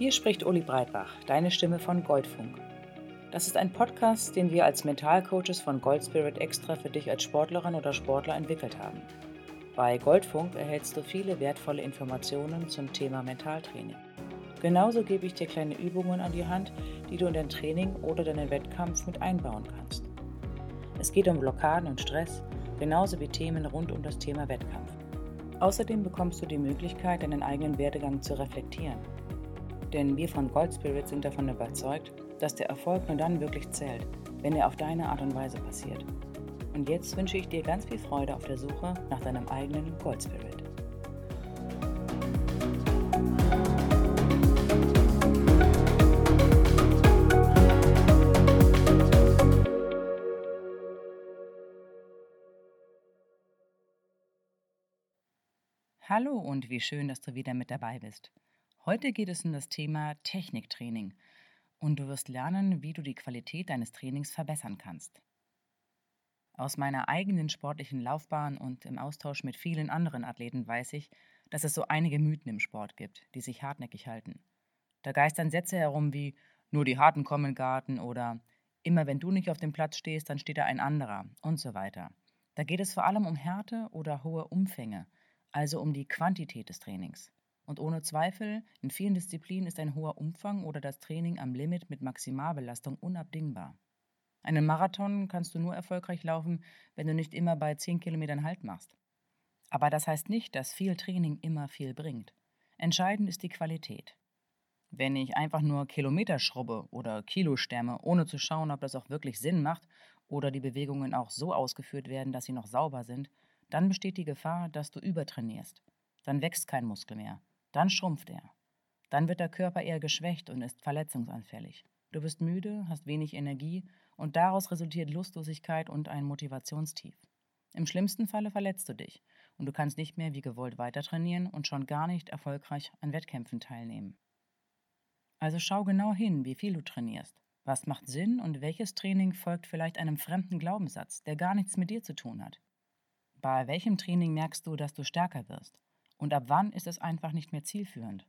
Hier spricht Uli Breitbach, deine Stimme von Goldfunk. Das ist ein Podcast, den wir als Mentalcoaches von Goldspirit extra für dich als Sportlerin oder Sportler entwickelt haben. Bei Goldfunk erhältst du viele wertvolle Informationen zum Thema Mentaltraining. Genauso gebe ich dir kleine Übungen an die Hand, die du in dein Training oder deinen Wettkampf mit einbauen kannst. Es geht um Blockaden und Stress, genauso wie Themen rund um das Thema Wettkampf. Außerdem bekommst du die Möglichkeit, deinen eigenen Werdegang zu reflektieren. Denn wir von Gold Spirit sind davon überzeugt, dass der Erfolg nur dann wirklich zählt, wenn er auf deine Art und Weise passiert. Und jetzt wünsche ich dir ganz viel Freude auf der Suche nach deinem eigenen Gold Spirit. Hallo und wie schön, dass du wieder mit dabei bist. Heute geht es um das Thema Techniktraining und du wirst lernen, wie du die Qualität deines Trainings verbessern kannst. Aus meiner eigenen sportlichen Laufbahn und im Austausch mit vielen anderen Athleten weiß ich, dass es so einige Mythen im Sport gibt, die sich hartnäckig halten. Da geistern Sätze herum wie nur die Harten kommen in Garten oder immer wenn du nicht auf dem Platz stehst, dann steht da ein anderer und so weiter. Da geht es vor allem um Härte oder hohe Umfänge, also um die Quantität des Trainings. Und ohne Zweifel, in vielen Disziplinen ist ein hoher Umfang oder das Training am Limit mit Maximalbelastung unabdingbar. Einen Marathon kannst du nur erfolgreich laufen, wenn du nicht immer bei 10 Kilometern Halt machst. Aber das heißt nicht, dass viel Training immer viel bringt. Entscheidend ist die Qualität. Wenn ich einfach nur Kilometer schrubbe oder Kilo stemme, ohne zu schauen, ob das auch wirklich Sinn macht oder die Bewegungen auch so ausgeführt werden, dass sie noch sauber sind, dann besteht die Gefahr, dass du übertrainierst. Dann wächst kein Muskel mehr. Dann schrumpft er. Dann wird der Körper eher geschwächt und ist verletzungsanfällig. Du bist müde, hast wenig Energie und daraus resultiert Lustlosigkeit und ein Motivationstief. Im schlimmsten Falle verletzt du dich und du kannst nicht mehr wie gewollt weiter trainieren und schon gar nicht erfolgreich an Wettkämpfen teilnehmen. Also schau genau hin, wie viel du trainierst. Was macht Sinn und welches Training folgt vielleicht einem fremden Glaubenssatz, der gar nichts mit dir zu tun hat? Bei welchem Training merkst du, dass du stärker wirst? Und ab wann ist es einfach nicht mehr zielführend?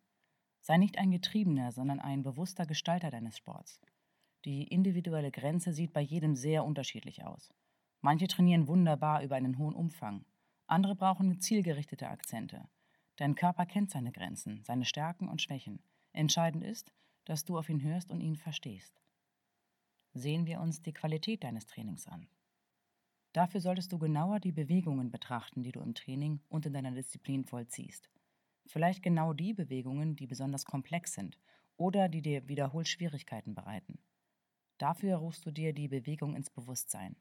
Sei nicht ein Getriebener, sondern ein bewusster Gestalter deines Sports. Die individuelle Grenze sieht bei jedem sehr unterschiedlich aus. Manche trainieren wunderbar über einen hohen Umfang, andere brauchen zielgerichtete Akzente. Dein Körper kennt seine Grenzen, seine Stärken und Schwächen. Entscheidend ist, dass du auf ihn hörst und ihn verstehst. Sehen wir uns die Qualität deines Trainings an. Dafür solltest du genauer die Bewegungen betrachten, die du im Training und in deiner Disziplin vollziehst. Vielleicht genau die Bewegungen, die besonders komplex sind oder die dir wiederholt Schwierigkeiten bereiten. Dafür rufst du dir die Bewegung ins Bewusstsein.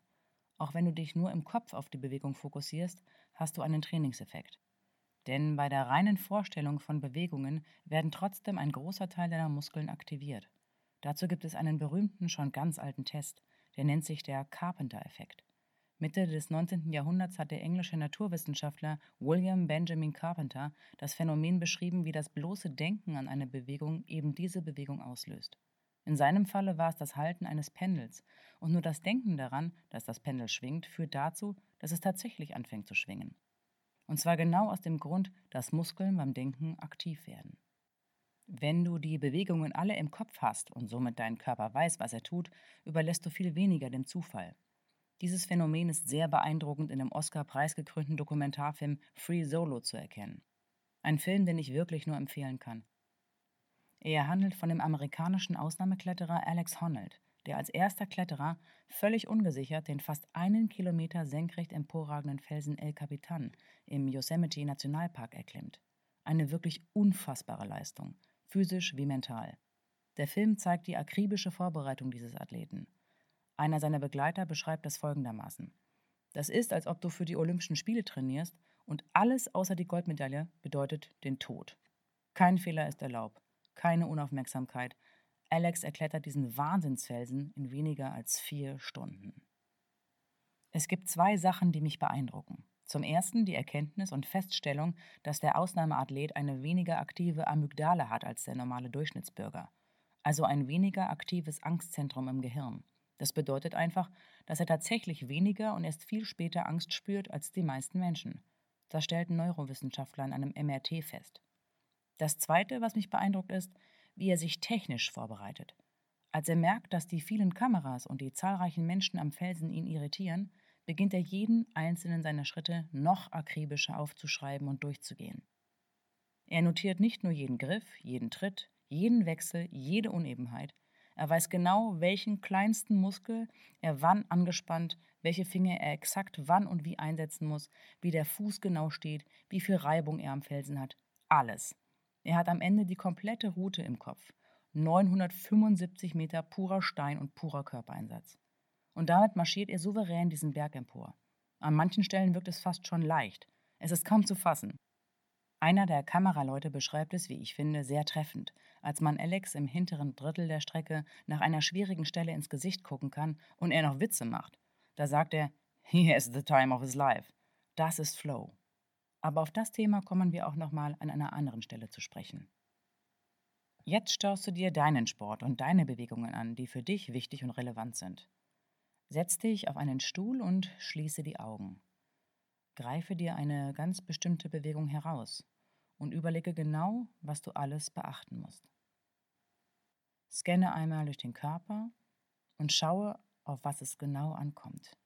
Auch wenn du dich nur im Kopf auf die Bewegung fokussierst, hast du einen Trainingseffekt. Denn bei der reinen Vorstellung von Bewegungen werden trotzdem ein großer Teil deiner Muskeln aktiviert. Dazu gibt es einen berühmten, schon ganz alten Test, der nennt sich der Carpenter-Effekt. Mitte des 19. Jahrhunderts hat der englische Naturwissenschaftler William Benjamin Carpenter das Phänomen beschrieben, wie das bloße Denken an eine Bewegung eben diese Bewegung auslöst. In seinem Falle war es das Halten eines Pendels, und nur das Denken daran, dass das Pendel schwingt, führt dazu, dass es tatsächlich anfängt zu schwingen. Und zwar genau aus dem Grund, dass Muskeln beim Denken aktiv werden. Wenn du die Bewegungen alle im Kopf hast und somit dein Körper weiß, was er tut, überlässt du viel weniger dem Zufall. Dieses Phänomen ist sehr beeindruckend in dem Oscar-preisgekrönten Dokumentarfilm Free Solo zu erkennen. Ein Film, den ich wirklich nur empfehlen kann. Er handelt von dem amerikanischen Ausnahmekletterer Alex Honnold, der als erster Kletterer völlig ungesichert den fast einen Kilometer senkrecht emporragenden Felsen El Capitan im Yosemite Nationalpark erklimmt. Eine wirklich unfassbare Leistung, physisch wie mental. Der Film zeigt die akribische Vorbereitung dieses Athleten. Einer seiner Begleiter beschreibt das folgendermaßen. Das ist, als ob du für die Olympischen Spiele trainierst und alles außer die Goldmedaille bedeutet den Tod. Kein Fehler ist erlaubt, keine Unaufmerksamkeit. Alex erklettert diesen Wahnsinnsfelsen in weniger als vier Stunden. Es gibt zwei Sachen, die mich beeindrucken. Zum ersten die Erkenntnis und Feststellung, dass der Ausnahmeathlet eine weniger aktive Amygdala hat als der normale Durchschnittsbürger, also ein weniger aktives Angstzentrum im Gehirn. Das bedeutet einfach, dass er tatsächlich weniger und erst viel später Angst spürt als die meisten Menschen. Das stellt ein Neurowissenschaftler in einem MRT fest. Das Zweite, was mich beeindruckt, ist, wie er sich technisch vorbereitet. Als er merkt, dass die vielen Kameras und die zahlreichen Menschen am Felsen ihn irritieren, beginnt er jeden einzelnen seiner Schritte noch akribischer aufzuschreiben und durchzugehen. Er notiert nicht nur jeden Griff, jeden Tritt, jeden Wechsel, jede Unebenheit. Er weiß genau, welchen kleinsten Muskel er wann angespannt, welche Finger er exakt wann und wie einsetzen muss, wie der Fuß genau steht, wie viel Reibung er am Felsen hat. Alles. Er hat am Ende die komplette Route im Kopf. 975 Meter purer Stein und purer Körpereinsatz. Und damit marschiert er souverän diesen Berg empor. An manchen Stellen wirkt es fast schon leicht. Es ist kaum zu fassen. Einer der Kameraleute beschreibt es, wie ich finde, sehr treffend, als man Alex im hinteren Drittel der Strecke nach einer schwierigen Stelle ins Gesicht gucken kann und er noch Witze macht. Da sagt er, he has the time of his life. Das ist Flow. Aber auf das Thema kommen wir auch nochmal an einer anderen Stelle zu sprechen. Jetzt schaust du dir deinen Sport und deine Bewegungen an, die für dich wichtig und relevant sind. Setz dich auf einen Stuhl und schließe die Augen. Greife dir eine ganz bestimmte Bewegung heraus und überlege genau, was du alles beachten musst. Scanne einmal durch den Körper und schaue, auf was es genau ankommt.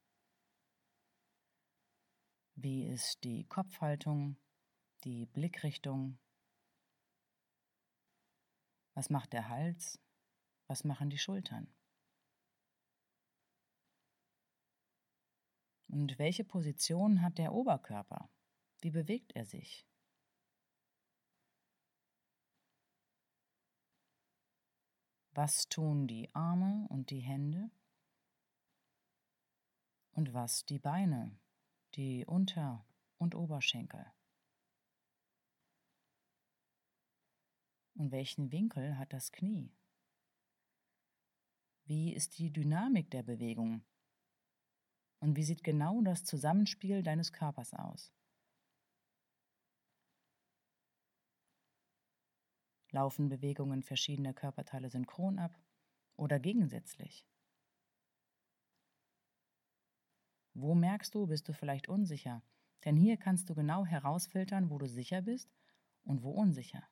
Wie ist die Kopfhaltung, die Blickrichtung? Was macht der Hals? Was machen die Schultern? Und welche Position hat der Oberkörper? Wie bewegt er sich? Was tun die Arme und die Hände? Und was die Beine, die Unter- und Oberschenkel? Und welchen Winkel hat das Knie? Wie ist die Dynamik der Bewegung? Und wie sieht genau das Zusammenspiel deines Körpers aus? Laufen Bewegungen verschiedener Körperteile synchron ab oder gegensätzlich? Wo merkst du, bist du vielleicht unsicher? Denn hier kannst du genau herausfiltern, wo du sicher bist und wo unsicher.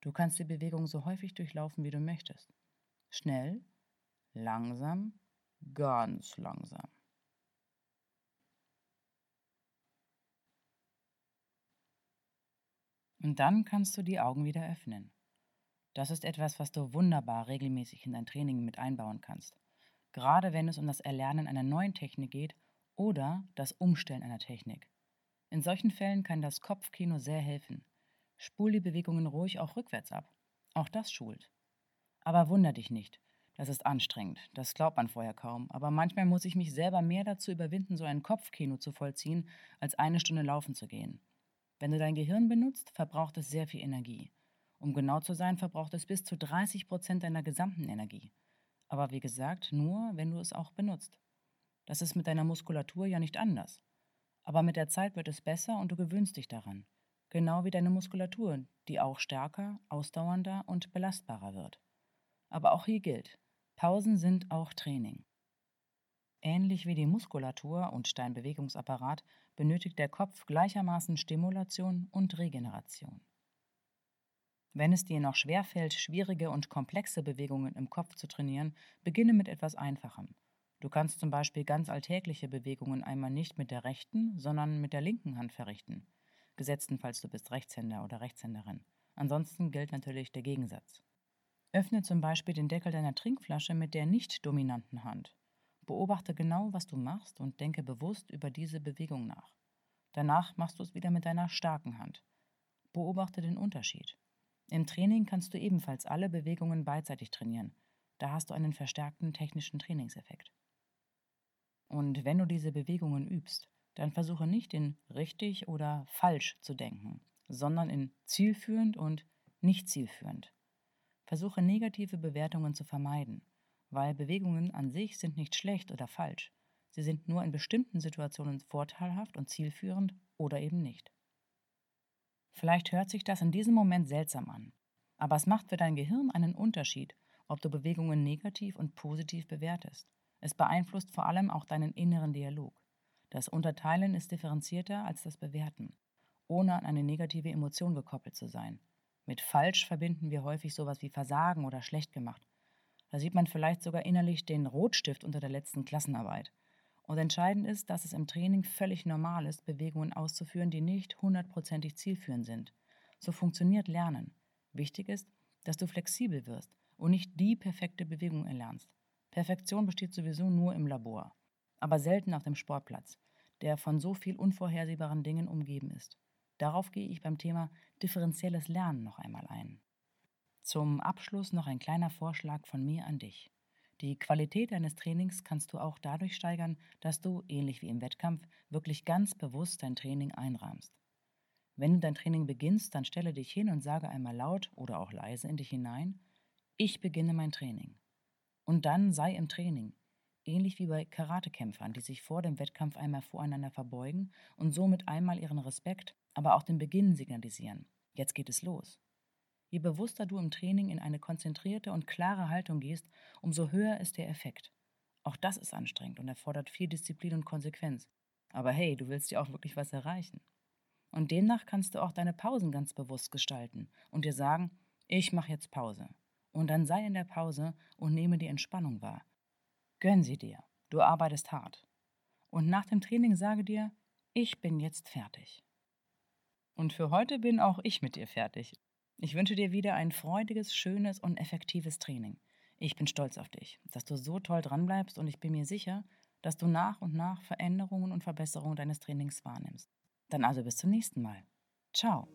Du kannst die Bewegung so häufig durchlaufen, wie du möchtest. Schnell, langsam, ganz langsam. Und dann kannst du die Augen wieder öffnen. Das ist etwas, was du wunderbar regelmäßig in dein Training mit einbauen kannst. Gerade wenn es um das Erlernen einer neuen Technik geht oder das Umstellen einer Technik. In solchen Fällen kann das Kopfkino sehr helfen. Spul die Bewegungen ruhig auch rückwärts ab. Auch das schult. Aber wunder dich nicht. Das ist anstrengend. Das glaubt man vorher kaum. Aber manchmal muss ich mich selber mehr dazu überwinden, so ein Kopfkino zu vollziehen, als eine Stunde laufen zu gehen. Wenn du dein Gehirn benutzt, verbraucht es sehr viel Energie. Um genau zu sein, verbraucht es bis zu 30 Prozent deiner gesamten Energie. Aber wie gesagt, nur, wenn du es auch benutzt. Das ist mit deiner Muskulatur ja nicht anders. Aber mit der Zeit wird es besser und du gewöhnst dich daran genau wie deine Muskulatur, die auch stärker, ausdauernder und belastbarer wird. Aber auch hier gilt, Pausen sind auch Training. Ähnlich wie die Muskulatur und dein Bewegungsapparat benötigt der Kopf gleichermaßen Stimulation und Regeneration. Wenn es dir noch schwerfällt, schwierige und komplexe Bewegungen im Kopf zu trainieren, beginne mit etwas Einfachem. Du kannst zum Beispiel ganz alltägliche Bewegungen einmal nicht mit der rechten, sondern mit der linken Hand verrichten gesetzten, falls du bist Rechtshänder oder Rechtshänderin. Ansonsten gilt natürlich der Gegensatz. Öffne zum Beispiel den Deckel deiner Trinkflasche mit der nicht dominanten Hand. Beobachte genau, was du machst und denke bewusst über diese Bewegung nach. Danach machst du es wieder mit deiner starken Hand. Beobachte den Unterschied. Im Training kannst du ebenfalls alle Bewegungen beidseitig trainieren. Da hast du einen verstärkten technischen Trainingseffekt. Und wenn du diese Bewegungen übst, dann versuche nicht in richtig oder falsch zu denken, sondern in zielführend und nicht zielführend. Versuche negative Bewertungen zu vermeiden, weil Bewegungen an sich sind nicht schlecht oder falsch. Sie sind nur in bestimmten Situationen vorteilhaft und zielführend oder eben nicht. Vielleicht hört sich das in diesem Moment seltsam an, aber es macht für dein Gehirn einen Unterschied, ob du Bewegungen negativ und positiv bewertest. Es beeinflusst vor allem auch deinen inneren Dialog. Das Unterteilen ist differenzierter als das Bewerten, ohne an eine negative Emotion gekoppelt zu sein. Mit falsch verbinden wir häufig sowas wie Versagen oder schlecht gemacht. Da sieht man vielleicht sogar innerlich den Rotstift unter der letzten Klassenarbeit. Und entscheidend ist, dass es im Training völlig normal ist, Bewegungen auszuführen, die nicht hundertprozentig zielführend sind. So funktioniert Lernen. Wichtig ist, dass du flexibel wirst und nicht die perfekte Bewegung erlernst. Perfektion besteht sowieso nur im Labor, aber selten auf dem Sportplatz, der von so viel unvorhersehbaren Dingen umgeben ist. Darauf gehe ich beim Thema differenzielles Lernen noch einmal ein. Zum Abschluss noch ein kleiner Vorschlag von mir an dich. Die Qualität deines Trainings kannst du auch dadurch steigern, dass du, ähnlich wie im Wettkampf, wirklich ganz bewusst dein Training einrahmst. Wenn du dein Training beginnst, dann stelle dich hin und sage einmal laut oder auch leise in dich hinein, ich beginne mein Training. Und dann sei im Training, ähnlich wie bei Karatekämpfern, die sich vor dem Wettkampf einmal voreinander verbeugen und somit einmal ihren Respekt, aber auch den Beginn signalisieren. Jetzt geht es los. Je bewusster du im Training in eine konzentrierte und klare Haltung gehst, umso höher ist der Effekt. Auch das ist anstrengend und erfordert viel Disziplin und Konsequenz. Aber hey, du willst ja auch wirklich was erreichen. Und demnach kannst du auch deine Pausen ganz bewusst gestalten und dir sagen, ich mache jetzt Pause. Und dann sei in der Pause und nehme die Entspannung wahr. Gönn sie dir, du arbeitest hart. Und nach dem Training sage dir, ich bin jetzt fertig. Und für heute bin auch ich mit dir fertig. Ich wünsche dir wieder ein freudiges, schönes und effektives Training. Ich bin stolz auf dich, dass du so toll dranbleibst und ich bin mir sicher, dass du nach und nach Veränderungen und Verbesserungen deines Trainings wahrnimmst. Dann also bis zum nächsten Mal. Ciao.